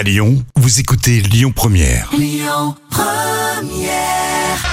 À Lyon, vous écoutez Lyon Première.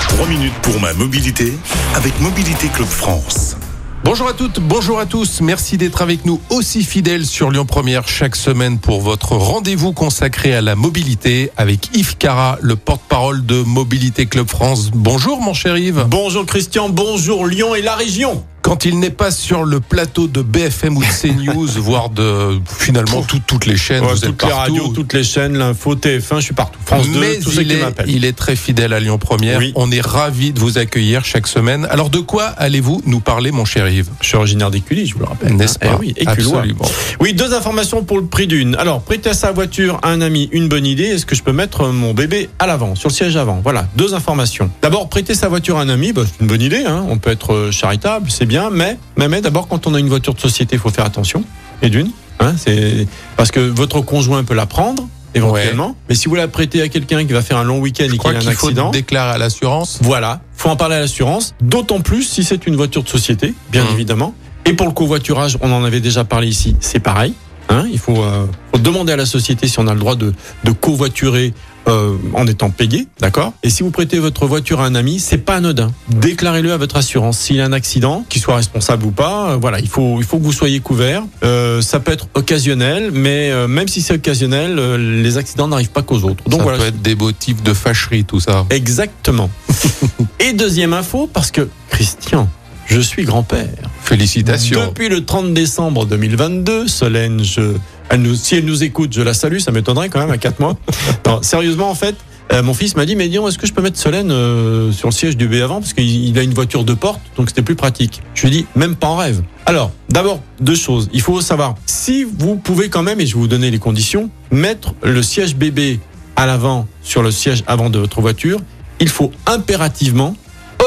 3 minutes pour ma mobilité avec Mobilité Club France. Bonjour à toutes, bonjour à tous. Merci d'être avec nous aussi fidèles sur Lyon Première chaque semaine pour votre rendez-vous consacré à la mobilité avec Yves Cara, le porte-parole de Mobilité Club France. Bonjour mon cher Yves. Bonjour Christian, bonjour Lyon et la région. Quand il n'est pas sur le plateau de BFM ou de CNews, voire de finalement tout- toutes les chaînes, Ouais, vous êtes toutes les partout. radios, toutes les chaînes, l'info, TF1, je suis partout. France 2, Mais tout il est, il est très fidèle à Lyon Première. Oui. On est ravis de vous accueillir chaque semaine. Alors de quoi allez-vous nous parler mon cher Yves? Je suis originaire d'Écully, je vous le rappelle. N'est-ce hein. pas? Eh oui, Éculois. Absolument. Oui, deux informations pour le prix d'une. Alors, prêter sa voiture à un ami, une bonne idée. Est-ce que je peux mettre mon bébé à l'avant, sur le siège avant? Voilà, deux informations. D'abord, prêter sa voiture à un ami, bah, c'est une bonne idée. Hein. On peut être euh, charitable, c'est bien. Mais, mais, mais d'abord, quand on a une voiture de société, il faut faire attention. Et d'une, hein, c'est parce que votre conjoint peut la prendre éventuellement. Mais si vous la prêtez à quelqu'un qui va faire un long week-end et qu'il a un qu'il faut accident, déclarer à l'assurance. voilà, faut en parler à l'assurance, d'autant plus si c'est une voiture de société, bien Mhm. évidemment. Et pour le covoiturage, on en avait déjà parlé ici, c'est pareil. Hein, il faut, euh, faut demander à la société si on a le droit de, de covoiturer euh, en étant payé, d'accord? Et si vous prêtez votre voiture à un ami, c'est pas anodin. Déclarez-le à votre assurance. S'il y a un accident, qu'il soit responsable ou pas, euh, voilà, il faut, il faut que vous soyez couvert. Euh, ça peut être occasionnel, mais euh, même si c'est occasionnel, euh, les accidents n'arrivent pas qu'aux autres. Donc ça voilà, peut être des motifs de fâcherie, tout ça. Exactement. Et deuxième info, parce que Christian, je suis grand-père. Félicitations. Depuis le 30 décembre 2022, Solène, je, elle nous, si elle nous écoute, je la salue, ça m'étonnerait quand même à 4 mois. Non, sérieusement, en fait, euh, mon fils m'a dit, mais dis donc, est-ce que je peux mettre Solène euh, sur le siège du B avant? Parce qu'il il a une voiture de porte, donc c'était plus pratique. Je lui ai dit, même pas en rêve. Alors, d'abord, deux choses. Il faut savoir, si vous pouvez quand même, et je vais vous donner les conditions, mettre le siège bébé à l'avant sur le siège avant de votre voiture, il faut impérativement,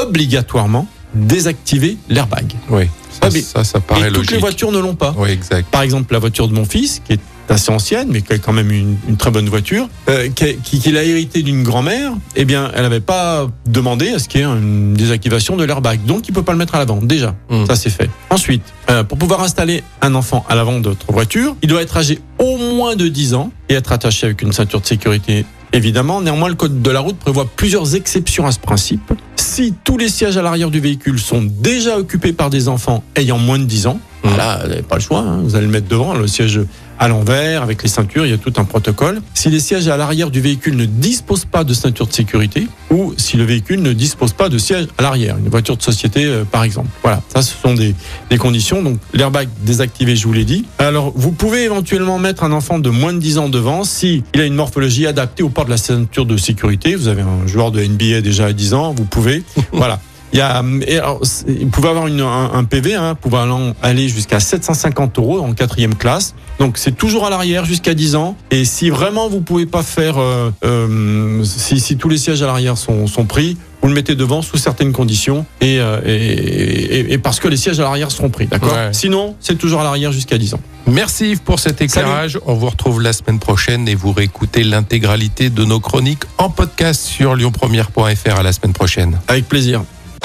obligatoirement, désactiver l'airbag. Oui, ça, ça, ça paraît Et toutes logique. les voitures ne l'ont pas. Oui, exact. Par exemple, la voiture de mon fils, qui est assez ancienne, mais qui est quand même une, une très bonne voiture, euh, qui, qui, qu'il a hérité d'une grand-mère, eh bien, elle n'avait pas demandé à ce qu'il y ait une désactivation de l'airbag. Donc, il peut pas le mettre à l'avant. Déjà, Mm. ça c'est fait. Ensuite, euh, pour pouvoir installer un enfant à l'avant de votre voiture, il doit être âgé au moins de 10 ans et être attaché avec une ceinture de sécurité. Évidemment, néanmoins, le code de la route prévoit plusieurs exceptions à ce principe. Si tous les sièges à l'arrière du véhicule sont déjà occupés par des enfants ayant moins de 10 ans, Là, vous n'avez pas le choix. hein. Vous allez le mettre devant, le siège à l'envers, avec les ceintures, il y a tout un protocole. Si les sièges à l'arrière du véhicule ne disposent pas de ceinture de sécurité, ou si le véhicule ne dispose pas de siège à l'arrière, une voiture de société euh, par exemple. Voilà, ça ce sont des, des conditions. Donc l'airbag désactivé, je vous l'ai dit. Alors vous pouvez éventuellement mettre un enfant de moins de 10 ans devant si il a une morphologie adaptée au port de la ceinture de sécurité. Vous avez un joueur de NBA déjà à 10 ans, vous pouvez. voilà. Il y a, et alors, c'est- vous pouvez avoir une, un, un PV, hein, pouvant aller jusqu'à 750 euros en quatrième classe. Donc c'est toujours à l'arrière jusqu'à 10 ans. Et si vraiment vous pouvez pas faire, euh, euh, si, si tous les sièges à l'arrière sont, sont pris, vous le mettez devant sous certaines conditions et, euh, et, et- et parce que les sièges à l'arrière seront pris, d'accord? Ouais. Sinon, c'est toujours à l'arrière jusqu'à 10 ans. Merci Yves pour cet éclairage. On vous retrouve la semaine prochaine et vous réécoutez l'intégralité de nos chroniques en podcast sur lyonpremière.fr à la semaine prochaine. Avec plaisir.